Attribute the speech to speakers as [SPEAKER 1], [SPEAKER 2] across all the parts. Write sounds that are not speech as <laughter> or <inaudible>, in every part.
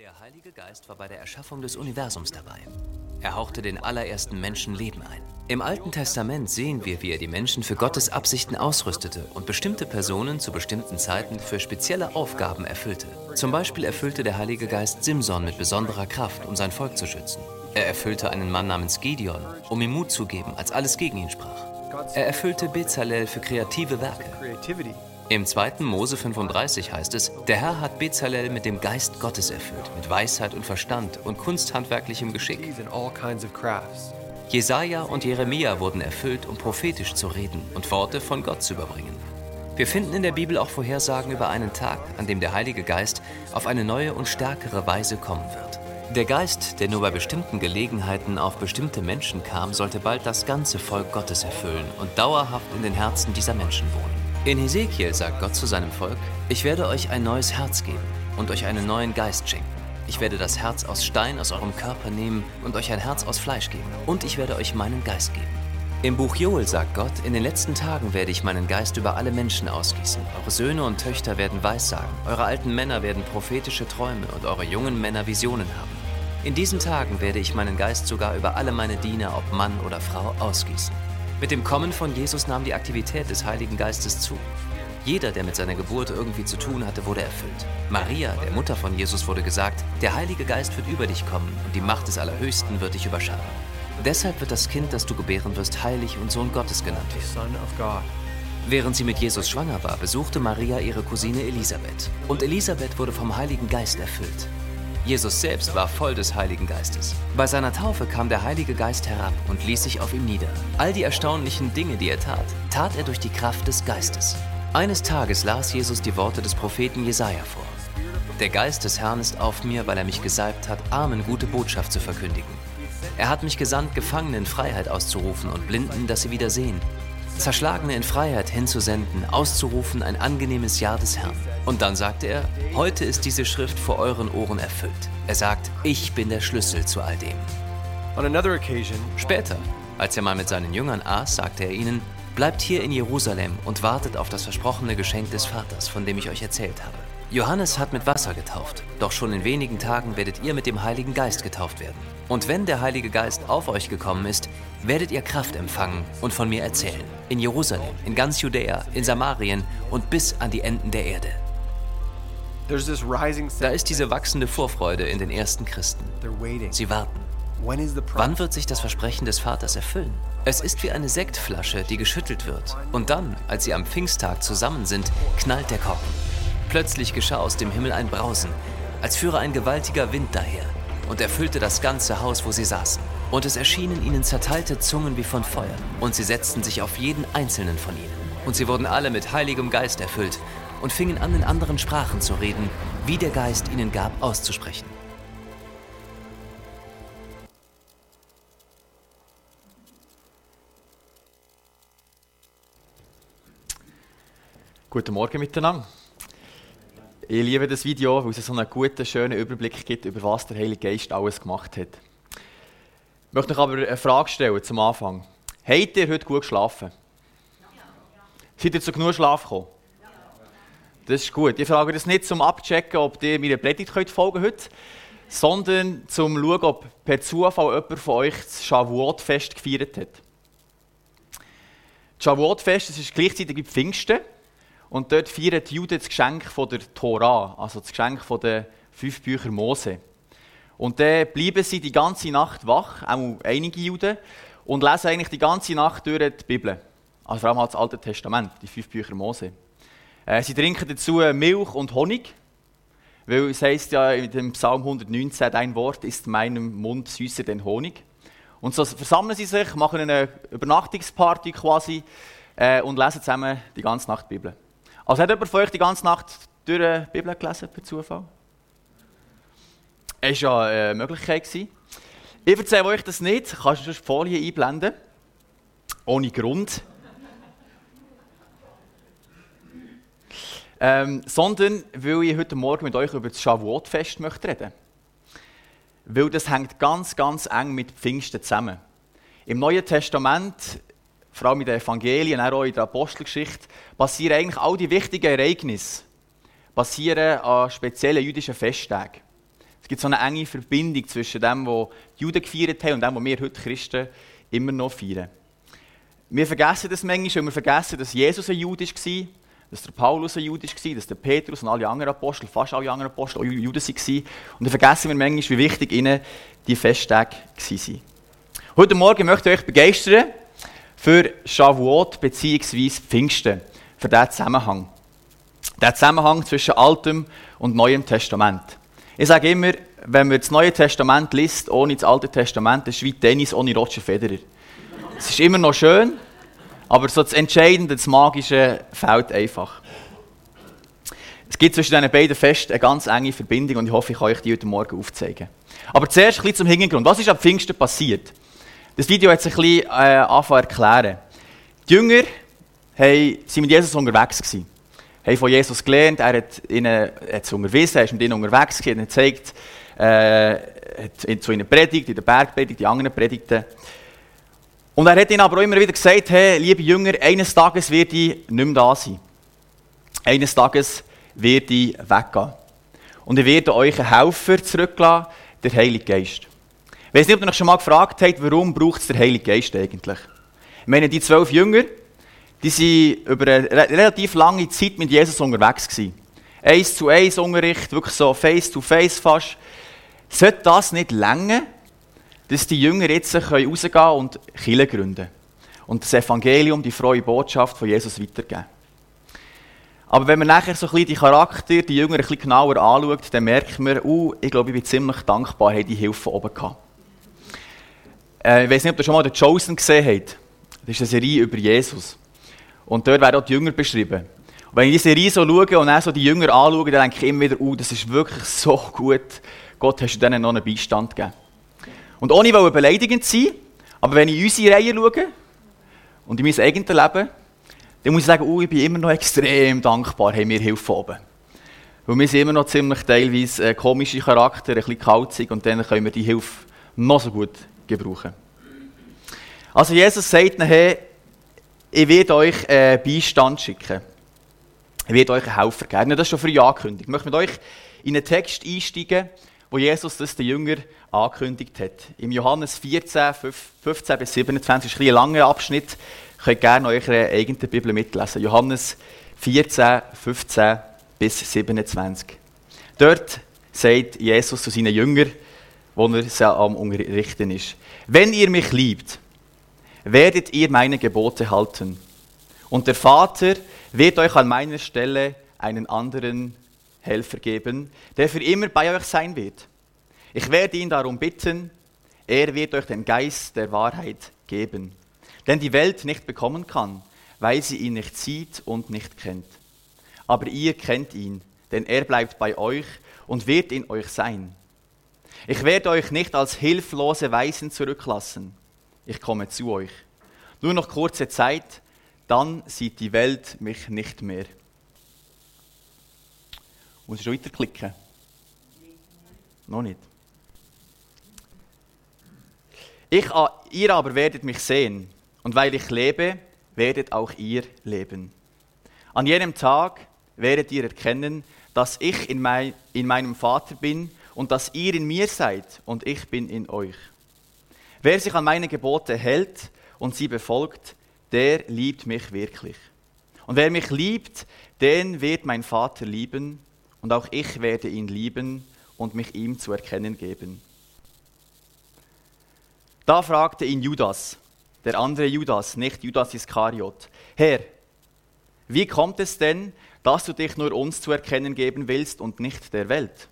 [SPEAKER 1] Der Heilige Geist war bei der Erschaffung des Universums dabei. Er hauchte den allerersten Menschen Leben ein. Im Alten Testament sehen wir, wie er die Menschen für Gottes Absichten ausrüstete und bestimmte Personen zu bestimmten Zeiten für spezielle Aufgaben erfüllte. Zum Beispiel erfüllte der Heilige Geist Simson mit besonderer Kraft, um sein Volk zu schützen. Er erfüllte einen Mann namens Gideon, um ihm Mut zu geben, als alles gegen ihn sprach. Er erfüllte Bezalel für kreative Werke. Im 2. Mose 35 heißt es, der Herr hat Bezalel mit dem Geist Gottes erfüllt, mit Weisheit und Verstand und kunsthandwerklichem Geschick. Jesaja und Jeremia wurden erfüllt, um prophetisch zu reden und Worte von Gott zu überbringen. Wir finden in der Bibel auch Vorhersagen über einen Tag, an dem der Heilige Geist auf eine neue und stärkere Weise kommen wird. Der Geist, der nur bei bestimmten Gelegenheiten auf bestimmte Menschen kam, sollte bald das ganze Volk Gottes erfüllen und dauerhaft in den Herzen dieser Menschen wohnen. In Hesekiel sagt Gott zu seinem Volk, ich werde euch ein neues Herz geben und euch einen neuen Geist schenken. Ich werde das Herz aus Stein aus eurem Körper nehmen und euch ein Herz aus Fleisch geben. Und ich werde euch meinen Geist geben. Im Buch Joel sagt Gott, in den letzten Tagen werde ich meinen Geist über alle Menschen ausgießen. Eure Söhne und Töchter werden Weissagen, eure alten Männer werden prophetische Träume und eure jungen Männer Visionen haben. In diesen Tagen werde ich meinen Geist sogar über alle meine Diener, ob Mann oder Frau, ausgießen. Mit dem Kommen von Jesus nahm die Aktivität des Heiligen Geistes zu. Jeder, der mit seiner Geburt irgendwie zu tun hatte, wurde erfüllt. Maria, der Mutter von Jesus, wurde gesagt, der Heilige Geist wird über dich kommen und die Macht des Allerhöchsten wird dich überschatten. Deshalb wird das Kind, das du gebären wirst, heilig und Sohn Gottes genannt werden. Während sie mit Jesus schwanger war, besuchte Maria ihre Cousine Elisabeth. Und Elisabeth wurde vom Heiligen Geist erfüllt. Jesus selbst war voll des Heiligen Geistes. Bei seiner Taufe kam der Heilige Geist herab und ließ sich auf ihm nieder. All die erstaunlichen Dinge, die er tat, tat er durch die Kraft des Geistes. Eines Tages las Jesus die Worte des Propheten Jesaja vor. Der Geist des Herrn ist auf mir, weil er mich gesalbt hat, Armen gute Botschaft zu verkündigen. Er hat mich gesandt, Gefangenen Freiheit auszurufen und Blinden, dass sie wieder sehen. Zerschlagene in Freiheit hinzusenden, auszurufen ein angenehmes Jahr des Herrn. Und dann sagte er, heute ist diese Schrift vor euren Ohren erfüllt. Er sagt, ich bin der Schlüssel zu all dem. Später, als er mal mit seinen Jüngern aß, sagte er ihnen, bleibt hier in Jerusalem und wartet auf das versprochene Geschenk des Vaters, von dem ich euch erzählt habe. Johannes hat mit Wasser getauft, doch schon in wenigen Tagen werdet ihr mit dem Heiligen Geist getauft werden. Und wenn der Heilige Geist auf euch gekommen ist, werdet ihr Kraft empfangen und von mir erzählen. In Jerusalem, in ganz Judäa, in Samarien und bis an die Enden der Erde. Da ist diese wachsende Vorfreude in den ersten Christen. Sie warten. Wann wird sich das Versprechen des Vaters erfüllen? Es ist wie eine Sektflasche, die geschüttelt wird. Und dann, als sie am Pfingsttag zusammen sind, knallt der Korken. Plötzlich geschah aus dem Himmel ein Brausen, als führe ein gewaltiger Wind daher, und erfüllte das ganze Haus, wo sie saßen. Und es erschienen ihnen zerteilte Zungen wie von Feuer, und sie setzten sich auf jeden einzelnen von ihnen. Und sie wurden alle mit heiligem Geist erfüllt und fingen an, in anderen Sprachen zu reden, wie der Geist ihnen gab, auszusprechen.
[SPEAKER 2] Guten Morgen miteinander. Ich liebe das Video, weil es so einen guten, schönen Überblick gibt, über was der Heilige Geist alles gemacht hat. Ich möchte euch aber eine Frage stellen zum Anfang. Habt ihr heute gut geschlafen? Seid ihr zu genug Schlaf gekommen? Das ist gut. Ich frage das nicht zum Abchecken, ob ihr meiner Predigt könnt folgen heute, sondern zum schauen, ob per Zufall jemand von euch das Shavuot-Fest gefeiert hat. Das Shavuot-Fest ist gleichzeitig wie Pfingsten. Und dort feiern die Juden das Geschenk von der Tora, also das Geschenk von den fünf Büchern Mose. Und dann bleiben sie die ganze Nacht wach, auch einige Juden, und lesen eigentlich die ganze Nacht durch die Bibel. Also vor allem das Alte Testament, die fünf Bücher Mose. Äh, sie trinken dazu Milch und Honig, weil es heißt ja in dem Psalm 119, dein Wort ist meinem Mund süßer denn Honig. Und so versammeln sie sich, machen eine Übernachtungsparty quasi äh, und lesen zusammen die ganze Nacht die Bibel. Also hat jemand von euch die ganze Nacht durch die Bibel gelesen, per Zufall? Es war ja eine Möglichkeit. Ich erzähle euch das nicht. Kannst du die Folie einblenden? Ohne Grund. <laughs> ähm, sondern weil ich heute Morgen mit euch über das Shavuot-Fest möchte reden Weil das hängt ganz, ganz eng mit Pfingsten zusammen. Im Neuen Testament vor allem in den Evangelien, auch in der Apostelgeschichte, passieren eigentlich all die wichtigen Ereignisse passieren an speziellen jüdischen Festtagen. Es gibt so eine enge Verbindung zwischen dem, was die Juden gefeiert haben und dem, was wir heute Christen immer noch feiern. Wir vergessen das manchmal, weil wir vergessen, dass Jesus ein Jude war, dass der Paulus ein Jude war, dass der Petrus und alle anderen Apostel, fast alle anderen Apostel, auch Juden waren. Und dann vergessen wir manchmal, wie wichtig ihnen die Festtage waren. Heute Morgen möchte ich euch begeistern für Shavuot bzw. Pfingsten, für diesen Zusammenhang. Der Zusammenhang zwischen Altem und Neuem Testament. Ich sage immer, wenn man das Neue Testament liest, ohne das Alte Testament, ist wie Tennis ohne Roger Federer. Es ist immer noch schön, aber so das Entscheidende, das Magische fehlt einfach. Es gibt zwischen diesen beiden Festen eine ganz enge Verbindung und ich hoffe, ich kann euch die heute Morgen aufzeigen. Aber zuerst ein bisschen zum Hintergrund. Was ist am Pfingsten passiert? Das Video hat sich ein bisschen äh, erklären. Die Jünger waren mit Jesus unterwegs. Gewesen. Haben von Jesus gelernt, er hat ihnen hat unterwiesen, er ist mit ihnen unterwegs gewesen, hat gezeigt, äh, hat zu ihnen predigt, in der Bergpredigt, in anderen Predigten. Und er hat ihnen aber auch immer wieder gesagt, hey, liebe Jünger, eines Tages werde ich nicht mehr da sein. Eines Tages werde ich weggehen. Und ich werde euch einen Helfer zurücklassen, der Heilige Geist. Ich weiß nicht, ob ihr euch schon mal gefragt habt, warum braucht es der Heilige Geist eigentlich? Ich meine, die zwölf Jünger, die waren über eine relativ lange Zeit mit Jesus unterwegs gewesen. Eins zu eins Unterricht, wirklich so face to face fast. Sollte das nicht länger, dass die Jünger jetzt rausgehen können und Kirche gründen und das Evangelium, die frohe Botschaft von Jesus weitergeben. Aber wenn man nachher so ein bisschen die Charakter, die Jünger ein bisschen genauer anschaut, dann merkt man, uh, ich glaube, ich bin ziemlich dankbar, dass die Hilfe oben gehabt. Äh, ich weiß nicht, ob ihr schon mal den Chosen gesehen habt. Das ist eine Serie über Jesus. Und dort werden auch die Jünger beschrieben. Und wenn ich die Serie so schaue und dann so die Jünger anschaue, dann denke ich immer wieder, uh, das ist wirklich so gut. Gott, hast du denen noch einen Beistand gegeben. Und ohne wollen beleidigend sein, aber wenn ich in unsere Reihe schaue und in mein eigenes Leben, dann muss ich sagen, oh, ich bin immer noch extrem dankbar, haben wir Hilfe oben. Weil wir sind immer noch ziemlich teilweise äh, komische Charakter, ein bisschen kalzig und dann können wir die Hilfe noch so gut gebrauchen. Also Jesus sagt nachher, ich werde euch äh, Beistand schicken. Ich werde euch einen Helfer geben. Das ist schon früh angekündigt. Ich möchte mit euch in einen Text einsteigen, wo Jesus das den Jüngern angekündigt hat. Im Johannes 14, 15 bis 27, ist ein, ein langer Abschnitt. Ihr könnt gerne eure eigene Bibel mitlesen. Johannes 14, 15 bis 27. Dort sagt Jesus zu seinen Jüngern, wo er am Unterrichten ist. Wenn ihr mich liebt, werdet ihr meine Gebote halten. Und der Vater wird euch an meiner Stelle einen anderen Helfer geben, der für immer bei euch sein wird. Ich werde ihn darum bitten, er wird euch den Geist der Wahrheit geben, den die Welt nicht bekommen kann, weil sie ihn nicht sieht und nicht kennt. Aber ihr kennt ihn, denn er bleibt bei euch und wird in euch sein. Ich werde euch nicht als hilflose Weisen zurücklassen. Ich komme zu euch. Nur noch kurze Zeit, dann sieht die Welt mich nicht mehr. Muss ich schon weiterklicken? Noch nicht. Ich, ihr aber werdet mich sehen, und weil ich lebe, werdet auch ihr leben. An jenem Tag werdet ihr erkennen, dass ich in, mein, in meinem Vater bin und dass ihr in mir seid und ich bin in euch. Wer sich an meine Gebote hält und sie befolgt, der liebt mich wirklich. Und wer mich liebt, den wird mein Vater lieben, und auch ich werde ihn lieben und mich ihm zu erkennen geben. Da fragte ihn Judas, der andere Judas, nicht Judas Iskariot, Herr, wie kommt es denn, dass du dich nur uns zu erkennen geben willst und nicht der Welt?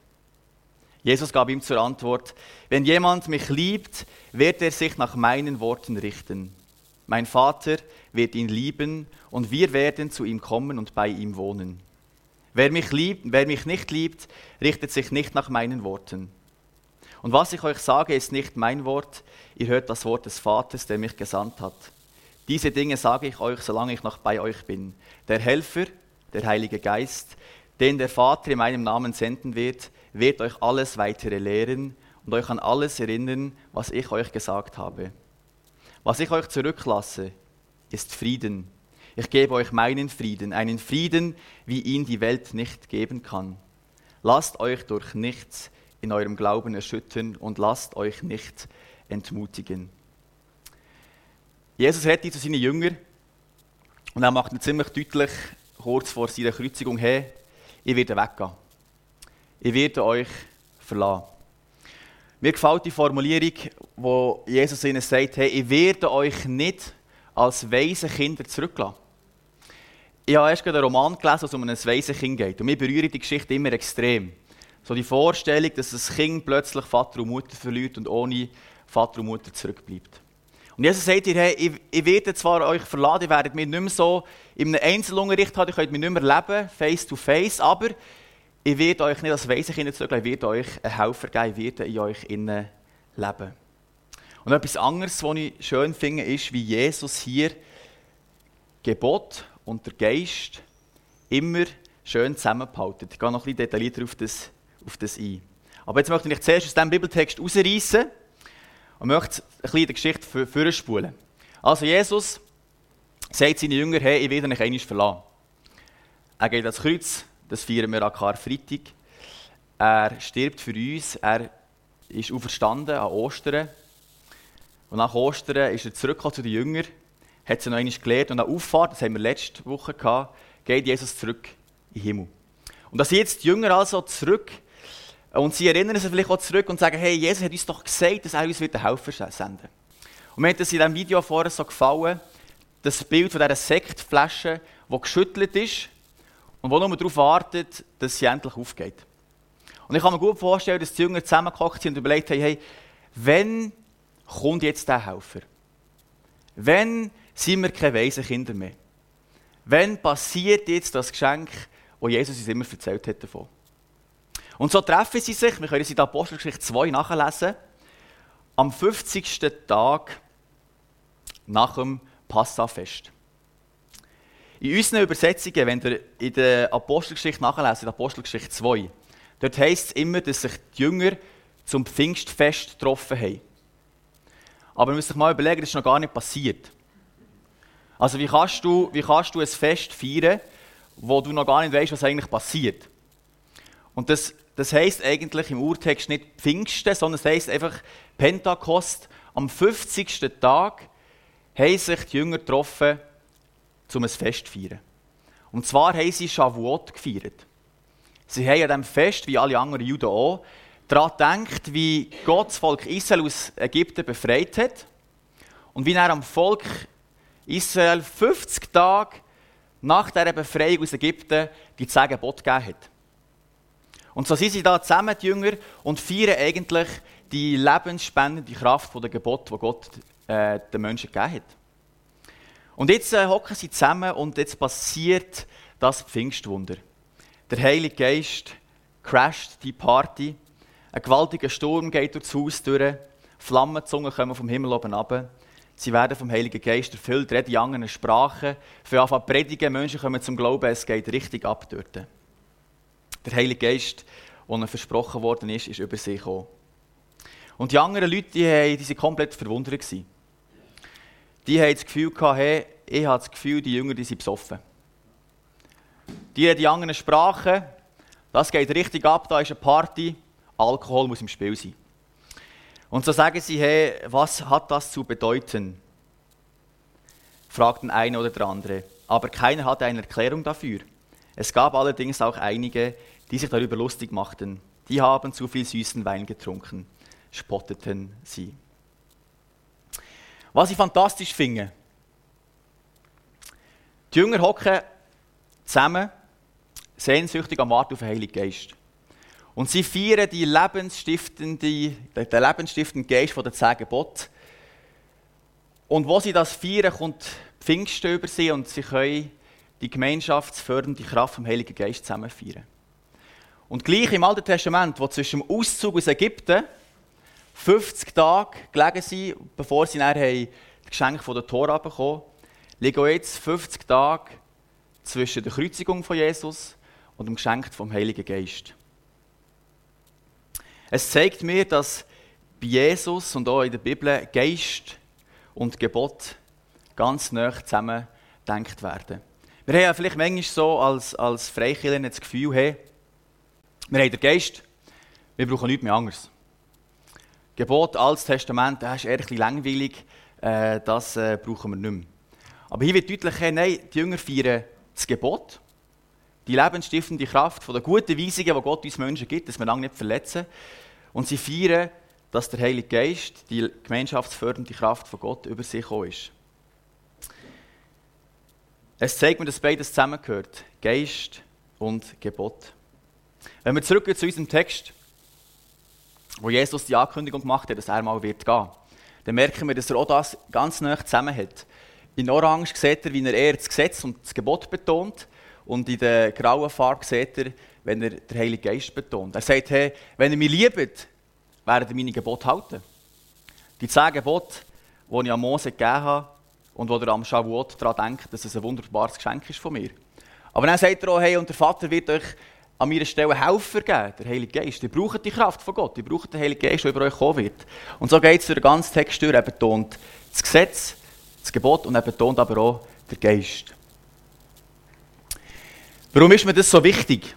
[SPEAKER 2] Jesus gab ihm zur Antwort, wenn jemand mich liebt, wird er sich nach meinen Worten richten. Mein Vater wird ihn lieben und wir werden zu ihm kommen und bei ihm wohnen. Wer mich, liebt, wer mich nicht liebt, richtet sich nicht nach meinen Worten. Und was ich euch sage, ist nicht mein Wort, ihr hört das Wort des Vaters, der mich gesandt hat. Diese Dinge sage ich euch, solange ich noch bei euch bin. Der Helfer, der Heilige Geist, den der Vater in meinem Namen senden wird, wird euch alles weitere lehren und euch an alles erinnern, was ich euch gesagt habe. Was ich euch zurücklasse, ist Frieden ich gebe euch meinen Frieden, einen Frieden, wie ihn die Welt nicht geben kann. Lasst euch durch nichts in eurem Glauben erschüttern und lasst euch nicht entmutigen. Jesus redet zu seinen Jüngern und er macht ihnen ziemlich deutlich, kurz vor seiner Kreuzigung, hey, ich werde weggehen. Ich werde euch verlassen. Mir gefällt die Formulierung, wo Jesus ihnen sagt, hey, ich werde euch nicht als weise Kinder zurücklassen. Ich habe erst einen Roman gelesen, wo es um ein weise Kind geht. Und mir berührt die Geschichte immer extrem. So die Vorstellung, dass das Kind plötzlich Vater und Mutter verliert und ohne Vater und Mutter zurückbleibt. Und Jesus sagt dir, hey, ich, ich werde zwar euch verlassen, ihr werdet mich nicht mehr so in einem Einzelunterricht haben, ihr könnt mich nicht mehr leben, face to face, aber ich werde euch nicht als Waisenkinder zurücklassen, ich werde euch einen Helfer geben, ich werde in euch innen leben. Und etwas anderes, was ich schön finde, ist, wie Jesus hier Gebot und der Geist immer schön zusammenhalten. Ich gehe noch ein bisschen detaillierter auf das, auf das ein. Aber jetzt möchte ich zuerst aus diesem Bibeltext rausreißen und möchte ein bisschen die Geschichte vorspulen. Also Jesus sagt seinen Jüngern, hey, ich werde euch einmal verlassen. Er geht ans Kreuz, das feiern wir an Karfreitag. Er stirbt für uns, er ist auferstanden an Ostern. Und nach Ostern ist er zurückgekommen zu den Jüngern, hat sie noch einmal gelehrt und an Auffahrt, das haben wir letzte Woche gehabt, geht Jesus zurück in den Himmel. Und dass jetzt die Jünger also zurück und sie erinnern sich vielleicht auch zurück und sagen, hey, Jesus hat uns doch gesagt, dass er uns wieder Helfer senden Und mir hat das in diesem Video vorher so gefallen, das Bild von dieser Sektflasche, die geschüttelt ist und die nur darauf wartet, dass sie endlich aufgeht. Und ich kann mir gut vorstellen, dass die Jünger zusammengekocht sind und überlegt haben, hey, wenn kommt jetzt der Helfer? Wenn sind wir keine weisen Kinder mehr? Wenn passiert jetzt das Geschenk, das Jesus uns immer erzählt hat davon? Und so treffen sie sich, wir können es in der Apostelgeschichte 2 nachlesen, am 50. Tag nach dem Passafest. In unseren Übersetzungen, wenn ihr in der Apostelgeschichte nachlesen, in Apostelgeschichte 2, dort heisst es immer, dass sich die Jünger zum Pfingstfest getroffen haben. Aber man muss sich mal überlegen, das ist noch gar nicht passiert. Also wie kannst du, wie kannst du ein Fest feiern, wo du noch gar nicht weißt, was eigentlich passiert? Und das, das heisst eigentlich im Urtext nicht Pfingsten, sondern es heisst einfach Pentakost. Am 50. Tag haben sich die Jünger getroffen, um ein Fest zu feiern. Und zwar haben sie Shavuot gefeiert. Sie haben an diesem Fest, wie alle anderen Juden auch, daran gedacht, wie Gott das Volk Israel aus Ägypten befreit hat und wie er am Volk Israel 50 Tage nach dieser Befreiung aus Ägypten die zehn Gebote gegeben hat. Und so sind sie da zusammen, die Jünger, und feiern eigentlich die lebensspendende Kraft der Gebote, die Gott äh, den Menschen gegeben hat. Und jetzt äh, hocken sie zusammen und jetzt passiert das Pfingstwunder. Der Heilige Geist crasht die Party. Ein gewaltiger Sturm geht durchs Haus durch. Flammenzungen kommen vom Himmel oben ab. Sie werden vom Heiligen Geist erfüllt, reden in anderen Sprachen. Für Anfang predigen, Menschen kommen zum Glauben, es geht richtig ab dort. Der Heilige Geist, der versprochen worden ist, ist über sie gekommen. Und die anderen Leute, die, die waren komplett verwundert. Gewesen die haben das Gefühl gehabt, hey, ich habe das Gefühl, die Jünger die sind besoffen. Die reden die anderen Sprachen, das geht richtig ab, da ist eine Party, Alkohol muss im Spiel sein. Und so sagen sie, hey, was hat das zu bedeuten? Fragten eine oder der andere. Aber keiner hatte eine Erklärung dafür. Es gab allerdings auch einige, die sich darüber lustig machten. Die haben zu viel süßen Wein getrunken, spotteten sie. Was ich fantastisch finde, die Jünger hocken zusammen, sehnsüchtig am Warten auf den Heiligen Geist. Und sie feiern die lebensstiftende, den lebensstiftenden Geist der zehn Gebote. Und wo sie das feiern, kommt Pfingsten über sie und sie können die gemeinschaftsfördernde Kraft vom Heiligen Geist zusammen feiern. Und gleich im Alten Testament, wo zwischen dem Auszug aus Ägypten 50 Tage gelegen sind, bevor sie das Geschenk von der Tora bekommen liegen jetzt 50 Tage zwischen der Kreuzigung von Jesus und dem Geschenk vom Heiligen Geist. Es zeigt mir, dass bei Jesus und auch in der Bibel Geist und Gebot ganz nah zusammen gedacht werden. Wir haben ja vielleicht manchmal so als, als Freikirchen das Gefühl, hey, wir haben den Geist, Wir brauchen nichts mehr anderes. Gebot, Altes Testament, das ist eher ein langweilig, äh, das äh, brauchen wir nicht mehr. Aber hier wird deutlich, nein, die Jünger feiern das Gebot, die lebensstiftende Kraft der guten Weisungen, die Gott uns Menschen gibt, dass wir lange nicht verletzen. Und sie feiern, dass der Heilige Geist, die gemeinschaftsfördernde Kraft von Gott, über sich gekommen ist. Es zeigt mir, dass beides zusammengehört: Geist und Gebot. Wenn wir zurückgehen zu unserem Text, wo Jesus die Ankündigung gemacht hat, dass er mal wird gehen, dann merken wir, dass er auch das ganz nah zusammen hat. In Orange sieht er, wie er eher das Gesetz und das Gebot betont, und in der grauen Farbe sieht er, wenn er den Heiligen Geist betont. Er sagt, hey, wenn ihr mich liebt, werdet ihr meine Gebote halten. Die zehn Gebote, die ich an Mose gegeben habe, und wo er am Shavuot daran denkt, dass es ein wunderbares Geschenk ist von mir. Aber dann sagt er auch, hey, und der Vater wird euch an meiner Stelle Helfer geben, der Heilige Geist. Ihr braucht die Kraft von Gott, ihr braucht den Heiligen Geist, der über euch kommen wird. Und so geht es durch den ganzen Text durch. Er betont das Gesetz, das Gebot und er betont aber auch den Geist. Warum ist mir das so wichtig?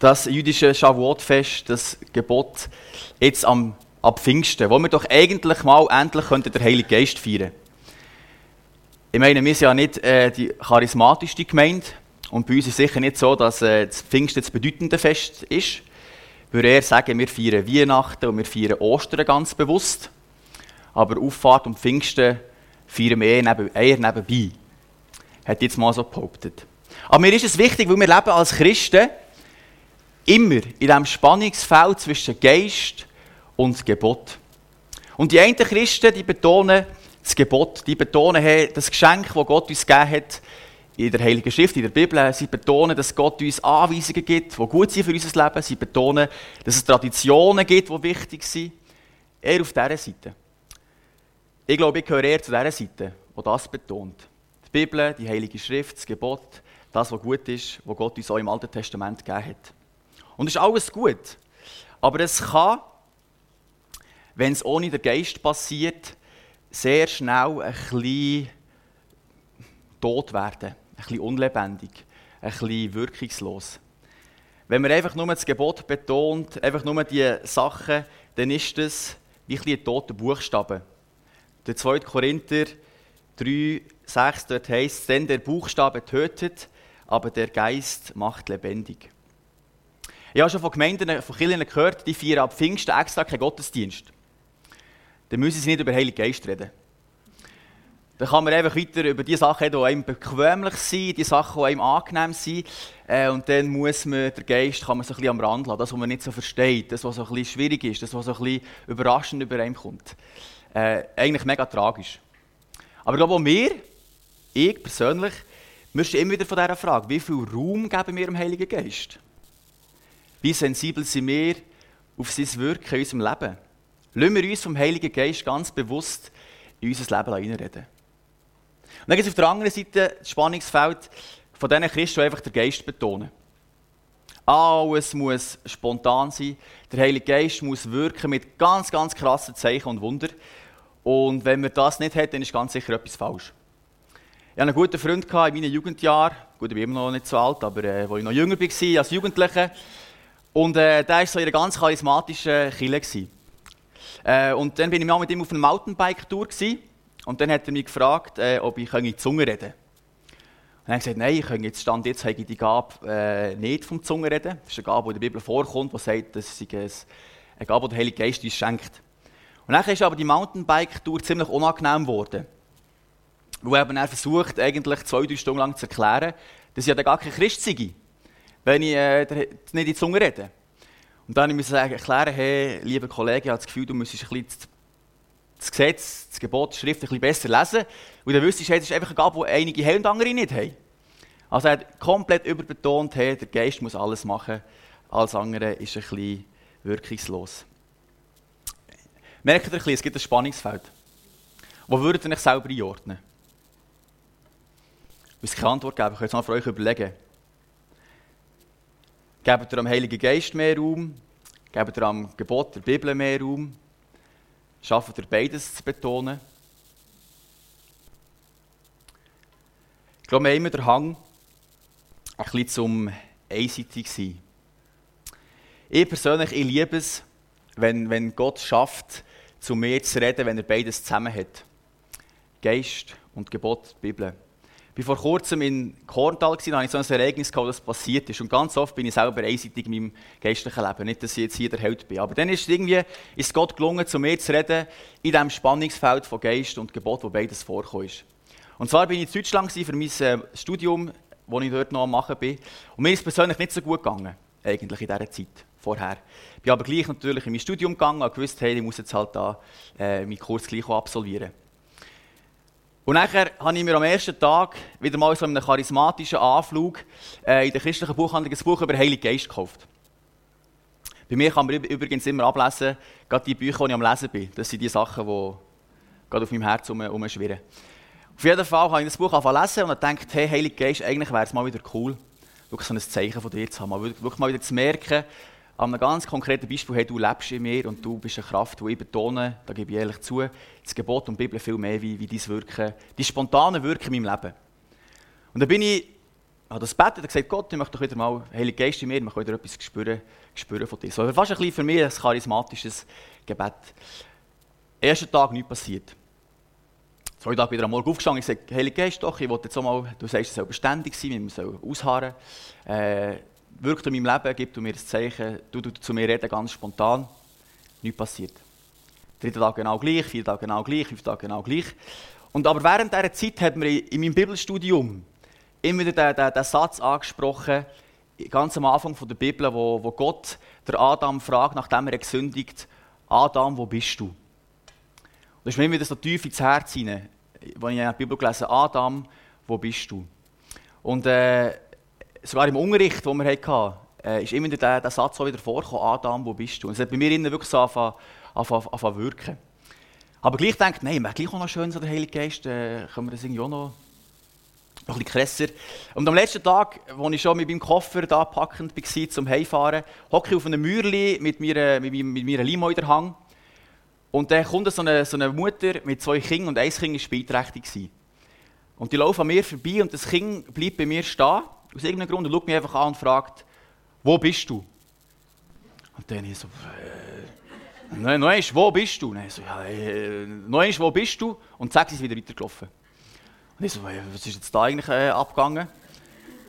[SPEAKER 2] Das jüdische Shavuot-Fest, das Gebot jetzt am, ab Pfingsten, wo wir doch eigentlich mal endlich den Heiligen Geist feiern könnten. Ich meine, wir sind ja nicht äh, die charismatischste Gemeinde. Und bei uns ist es sicher nicht so, dass äh, das Pfingsten das bedeutende Fest ist. Ich würde eher sagen, wir feiern Weihnachten und wir feiern Ostern ganz bewusst. Aber Auffahrt und Pfingsten feiern wir eher, neben, eher nebenbei. Hat jetzt mal so behauptet. Aber mir ist es wichtig, weil wir leben als Christen immer in diesem Spannungsfeld zwischen Geist und Gebot. Und die einen Christen, die betonen, das Gebot. Die betonen, hey, das Geschenk, das Gott uns gegeben hat, in der Heiligen Schrift, in der Bibel, sie betonen, dass Gott uns Anweisungen gibt, die gut sind für unser Leben. Sie betonen, dass es Traditionen gibt, die wichtig sind. Eher auf dieser Seite. Ich glaube, ich gehöre eher zu dieser Seite, die das betont. Die Bibel, die Heilige Schrift, das Gebot, das, was gut ist, was Gott uns auch im Alten Testament gegeben hat. Und es ist alles gut. Aber es kann, wenn es ohne den Geist passiert, sehr schnell ein bisschen tot werden, bisschen unlebendig, ein bisschen wirkungslos. Wenn man einfach nur das Gebot betont, einfach nur die Sachen, dann ist das wie ein toter Buchstabe. Der 2. Korinther 3, 6, dort heißt denn der Buchstabe tötet, aber der Geist macht lebendig. Ich habe schon von Gemeinden, von Kirchen gehört, die feiern ab Pfingsten extra keinen Gottesdienst dann müssen sie nicht über den Heiligen Geist reden. Dann kann man einfach weiter über die Sachen die einem bequemlich sind, die Sachen, die einem angenehm sind. Äh, und dann muss man, der Geist kann man so ein bisschen am Rand lassen, das, was man nicht so versteht, das, was so ein bisschen schwierig ist, das, was so ein bisschen überraschend über einem kommt. Äh, eigentlich mega tragisch. Aber ich glaube auch wir, ich persönlich, müssen immer wieder von dieser Frage, wie viel Raum geben wir dem Heiligen Geist? Wie sensibel sind wir auf sein Wirken in unserem Leben? Lassen wir uns vom Heiligen Geist ganz bewusst in unser Leben hineinreden. Und dann gibt es auf der anderen Seite das Spannungsfeld von diesen Christen, die einfach den Geist betonen. Alles muss spontan sein. Der Heilige Geist muss wirken mit ganz, ganz krassen Zeichen und Wunder. Und wenn man das nicht hat, dann ist ganz sicher etwas falsch. Ich hatte einen guten Freund in meinen Jugendjahren. Gut, ich bin immer noch nicht so alt, aber äh, als ich noch jünger war, als Jugendlicher. Und äh, der war so in einer ganz charismatischen Kirche. Äh, und dann bin ich mal mit ihm auf einer Mountainbike-Tour und dann hat er mich gefragt, äh, ob ich die Zunge reden kann. Und er hat gesagt, nein, ich kann jetzt stand jetzt habe ich die Gabe äh, nicht vom Zunge reden. Das ist eine Gabe, die in der Bibel vorkommt, die sagt, dass es eine Gabe, die der Heilige Geist uns schenkt. Und dann ist aber die Mountainbike-Tour ziemlich unangenehm geworden. Weil er versucht, eigentlich zwei, drei Stunden lang zu erklären, dass ich ja gar kein Christ sei, wenn ich äh, nicht in die Zunge rede. Und dann musste ich erklären, hey, liebe Kollege, ich habe das Gefühl, du müsstest ein bisschen das Gesetz, das Gebot, die Schrift ein bisschen besser lesen. Und dann wüsstest du, es ist einfach eine Gabe, die einige haben und andere nicht haben. Also er hat komplett überbetont, hey, der Geist muss alles machen, alles andere ist ein bisschen wirkungslos. Merkt ihr ein bisschen, es gibt ein Spannungsfeld. Wo würdet ihr euch selber einordnen? Ich muss keine Antwort geben, ich jetzt mal für euch überlegen. Gebt ihr am Heiligen Geist mehr Raum? Gebt ihr am Gebot der Bibel mehr Raum? Schafft ihr beides zu betonen? Ich glaube, wir haben immer den Hang, ein bisschen zum einseitig sein. Ich persönlich, ich liebe es, wenn, wenn Gott schafft, zu mir zu reden, wenn er beides zusammen hat. Geist und Gebot, Bibel. War vor kurzem in Korntal, da hatte ich so ein Ereignis, gehabt, das passiert ist. Und ganz oft bin ich selber einseitig in meinem geistlichen Leben. Nicht, dass ich jetzt hier der Held bin. Aber dann ist es irgendwie ist Gott gelungen, zu mir zu reden, in diesem Spannungsfeld von Geist und Gebot, wo beides vorkommt. Und zwar bin ich in Deutschland für mein äh, Studium, das ich dort noch am machen bin. Und mir ist es persönlich nicht so gut gegangen, eigentlich in dieser Zeit vorher. Ich bin aber gleich natürlich in mein Studium gegangen und gewusst, hey, ich muss jetzt halt da äh, meinen Kurs gleich absolvieren. Und nachher habe ich mir am ersten Tag wieder mal so einen charismatischen Anflug äh, in der christlichen Buchhandlung ein Buch über Heilig Geist gekauft. Bei mir kann man übrigens immer ablesen, gerade die Bücher, die ich am Lesen bin. Das sind die Sachen, die gerade auf meinem Herz herumschwirren. Auf jeden Fall habe ich das Buch angefangen lesen und gedacht, hey, Heilig Geist, eigentlich wäre es mal wieder cool, wirklich so ein Zeichen von dir zu haben. Wirklich mal wieder zu merken, an einem ganz konkreten Beispiel, hey, du lebst in mir und du bist eine Kraft, die ich betone, da gebe ich ehrlich zu, das Gebot und die Bibel viel mehr wie, wie dein Wirken, die spontane Wirken in meinem Leben. Und dann bin ich, habe das betet und gesagt, Gott, ich möchte doch wieder mal, Heilige Geist in mir, ich möchte wieder etwas spüren, spüren von dir. So, fast ein bisschen für mich ein charismatisches Gebet. Erster Tag nichts passiert. Zwei Tage wieder am Morgen aufgestanden, ich sage, Heilige Geist, doch, ich wollte jetzt auch mal, du sagst, es soll beständig sein, wir sollen ausharren. Äh, wirkt in meinem Leben, gibt du mir das Zeichen, du, du zu mir reden, ganz spontan. Nichts passiert. Dritter Tag genau gleich, vier Tage genau gleich, fünf Tage genau gleich. Und aber während dieser Zeit hat mir in meinem Bibelstudium immer wieder den, Satz angesprochen, ganz am Anfang der Bibel, wo, wo Gott der Adam fragt, nachdem er gesündigt Adam, wo bist du? Und das ist mir immer wieder so tief ins Herz hinein, als ich in der Bibel gelesen Adam, wo bist du? Und äh, sogar im Unterricht, den wir hatten, äh, ist immer der, der Satz so wieder vorgekommen, Adam, wo bist du? Und es hat bei mir innen wirklich so angefangen, angefangen wirken. Aber gleich denkt, nein, wäre gleich auch noch schön, so der Heilige Geist, äh, können wir das irgendwie auch noch, noch ein bisschen krasser. Und am letzten Tag, als ich schon mit meinem Koffer da packend war, zum Heimfahren, hocke ich auf einem Mürli mit meiner, mit, mit meiner Limo in der Hang. Und dann kommt so eine, so eine Mutter mit zwei Kindern und ein Kind war beeinträchtigt. Und die laufen an mir vorbei und das Kind bleibt bei mir stehen aus irgendeinem Grund, und schaut mich einfach an und fragt, wo bist du? Und dann ich so, äh, nein, nein, wo bist du? Nein, so, ja, äh, wo bist du? Und zack, sie ist wieder weitergelaufen. Und ich so, äh, was ist jetzt da eigentlich äh, abgegangen?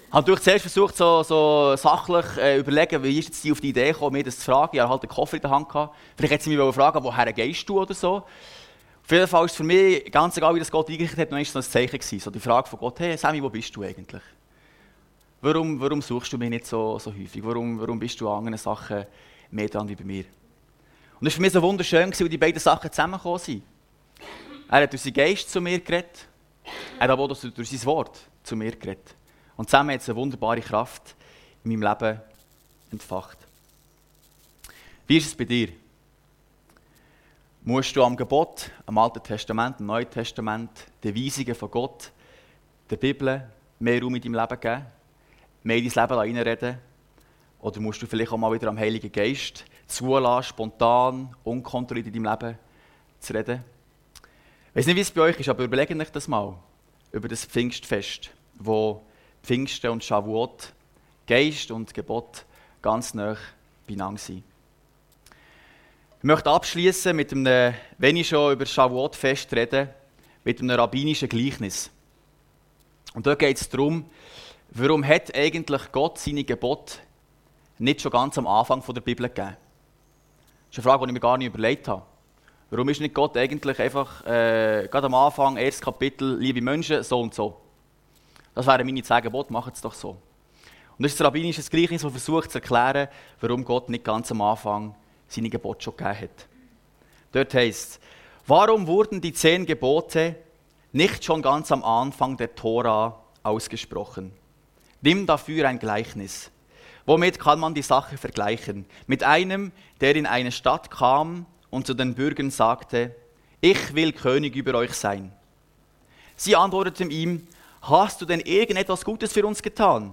[SPEAKER 2] Ich habe natürlich zuerst versucht, so, so sachlich äh, überlegen, wie ist jetzt die auf die Idee gekommen, mir das zu fragen. Ich hatte halt einen Koffer in der Hand. Gehabt. Vielleicht hätte sie mich fragen woher gehst du oder so. Auf jeden Fall ist es für mich, ganz egal wie das Gott eingerichtet hat, noch ein Zeichen gewesen. So die Frage von Gott, hey Sammy, wo bist du eigentlich? Warum, warum suchst du mich nicht so, so häufig? Warum, warum bist du an anderen Sachen mehr dran wie bei mir? Und es war für mich so wunderschön, weil die beiden Sachen zusammengekommen sind. Er hat durch seinen Geist zu mir geredet, er hat aber auch durch sein Wort zu mir geredet. Und zusammen hat es eine wunderbare Kraft in meinem Leben entfacht. Wie ist es bei dir? Musst du am Gebot, am Alten Testament, am Neuen Testament, den Weisungen von Gott, der Bibel, mehr Raum in deinem Leben geben? Mehr in dein Leben reinreden? Oder musst du vielleicht auch mal wieder am Heiligen Geist zulassen, spontan, unkontrolliert in deinem Leben zu reden? Ich weiß nicht, wie es bei euch ist, aber überlegt euch das mal über das Pfingstfest, wo Pfingsten und Shavuot, Geist und Gebot ganz nah beieinander sind. Ich möchte abschließen mit einem, wenn ich schon über Shavuot-Fest rede, mit einem rabbinischen Gleichnis. Und dort geht es darum, Warum hat eigentlich Gott seine Gebote nicht schon ganz am Anfang der Bibel gegeben? Das ist eine Frage, die ich mir gar nicht überlegt habe. Warum ist nicht Gott eigentlich einfach äh, gerade am Anfang, erstes Kapitel, liebe Menschen, so und so? Das wären meine zehn Gebote, machen es doch so. Und das ist das rabbinische Gleichnis, das versucht zu erklären, warum Gott nicht ganz am Anfang seine Gebote schon gegeben hat. Dort heißt es, warum wurden die zehn Gebote nicht schon ganz am Anfang der Tora ausgesprochen? Nimm dafür ein Gleichnis. Womit kann man die Sache vergleichen? Mit einem, der in eine Stadt kam und zu den Bürgern sagte, ich will König über euch sein. Sie antworteten ihm, hast du denn irgendetwas Gutes für uns getan,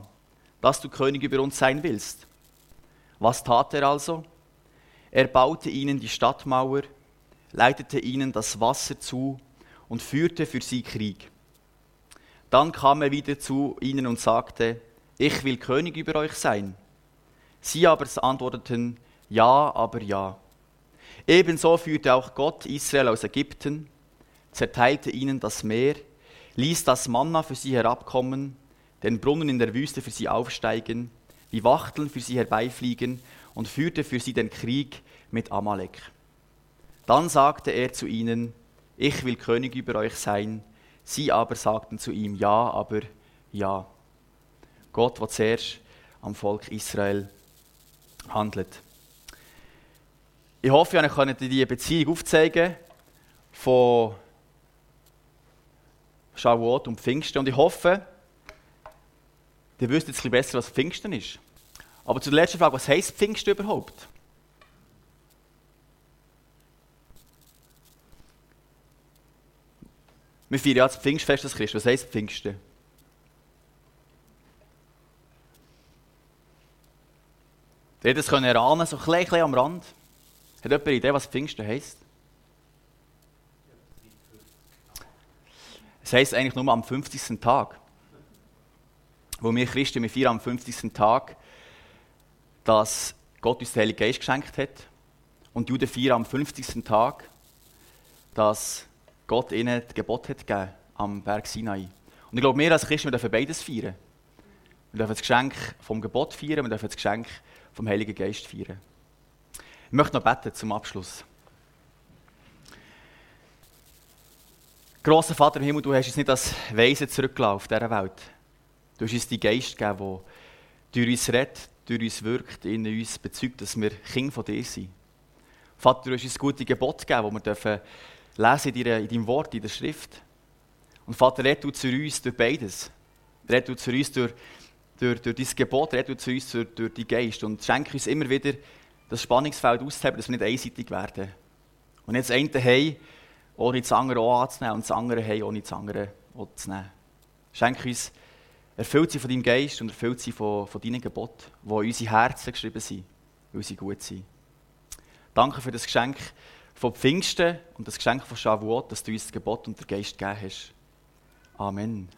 [SPEAKER 2] dass du König über uns sein willst? Was tat er also? Er baute ihnen die Stadtmauer, leitete ihnen das Wasser zu und führte für sie Krieg. Dann kam er wieder zu ihnen und sagte, ich will König über euch sein. Sie aber antworteten, ja, aber ja. Ebenso führte auch Gott Israel aus Ägypten, zerteilte ihnen das Meer, ließ das Manna für sie herabkommen, den Brunnen in der Wüste für sie aufsteigen, die Wachteln für sie herbeifliegen und führte für sie den Krieg mit Amalek. Dann sagte er zu ihnen, ich will König über euch sein. Sie aber sagten zu ihm, ja, aber ja. Gott, der zuerst am Volk Israel handelt. Ich hoffe, ich konnte diese Beziehung aufzeigen von Shavuot und Pfingsten. Und ich hoffe, ihr wisst jetzt ein bisschen besser, was Pfingsten ist. Aber zur letzten Frage, was heisst Pfingsten überhaupt? Wir feiern ja das Pfingstfest des Christus. Was heisst Pfingsten? Ihr das können erahnen, so ein klein, klein am Rand. Hat jemand eine Idee, was Pfingsten heisst? Es heisst eigentlich nur am 50. Tag. Wo wir Christen, wir feiern am 50. Tag, dass Gott uns den Heiligen Geist geschenkt hat. Und Juden feiern am 50. Tag, dass Gott ihnen das Gebot hat gegeben am Berg Sinai. Und ich glaube, wir als Christen wir dürfen beides feiern. Wir dürfen das Geschenk vom Gebot feiern, wir dürfen das Geschenk vom Heiligen Geist feiern. Ich möchte noch beten zum Abschluss. Grosser Vater im Himmel, du hast uns nicht als Weise zurückgelassen auf dieser Welt. Du hast uns die Geist gegeben, der durch uns redet, durch uns wirkt, in uns bezeugt, dass wir Kinder von dir sind. Vater, du hast uns gute Gebote gegeben, die wir dürfen lesen in, in deinem Wort, in der Schrift. Und Vater, red du zu uns durch beides. Red du zu uns durch, durch, durch dein Gebot, red du zu uns durch, durch die Geist. Und schenke uns immer wieder das Spannungsfeld auszuheben, dass wir nicht einseitig werden. Und nicht das eine haben, ohne das andere auch anzunehmen, und das andere haben, ohne das andere auch zu nehmen. Schenke uns, erfüllt sie von deinem Geist und erfüllt sie von, von deinen Geboten, die in unsere Herzen geschrieben sind, weil sie gut sind. Danke für das Geschenk von Pfingsten und das Geschenk von Shavuot, dass du uns das Gebot und den Geist gegeben hast. Amen.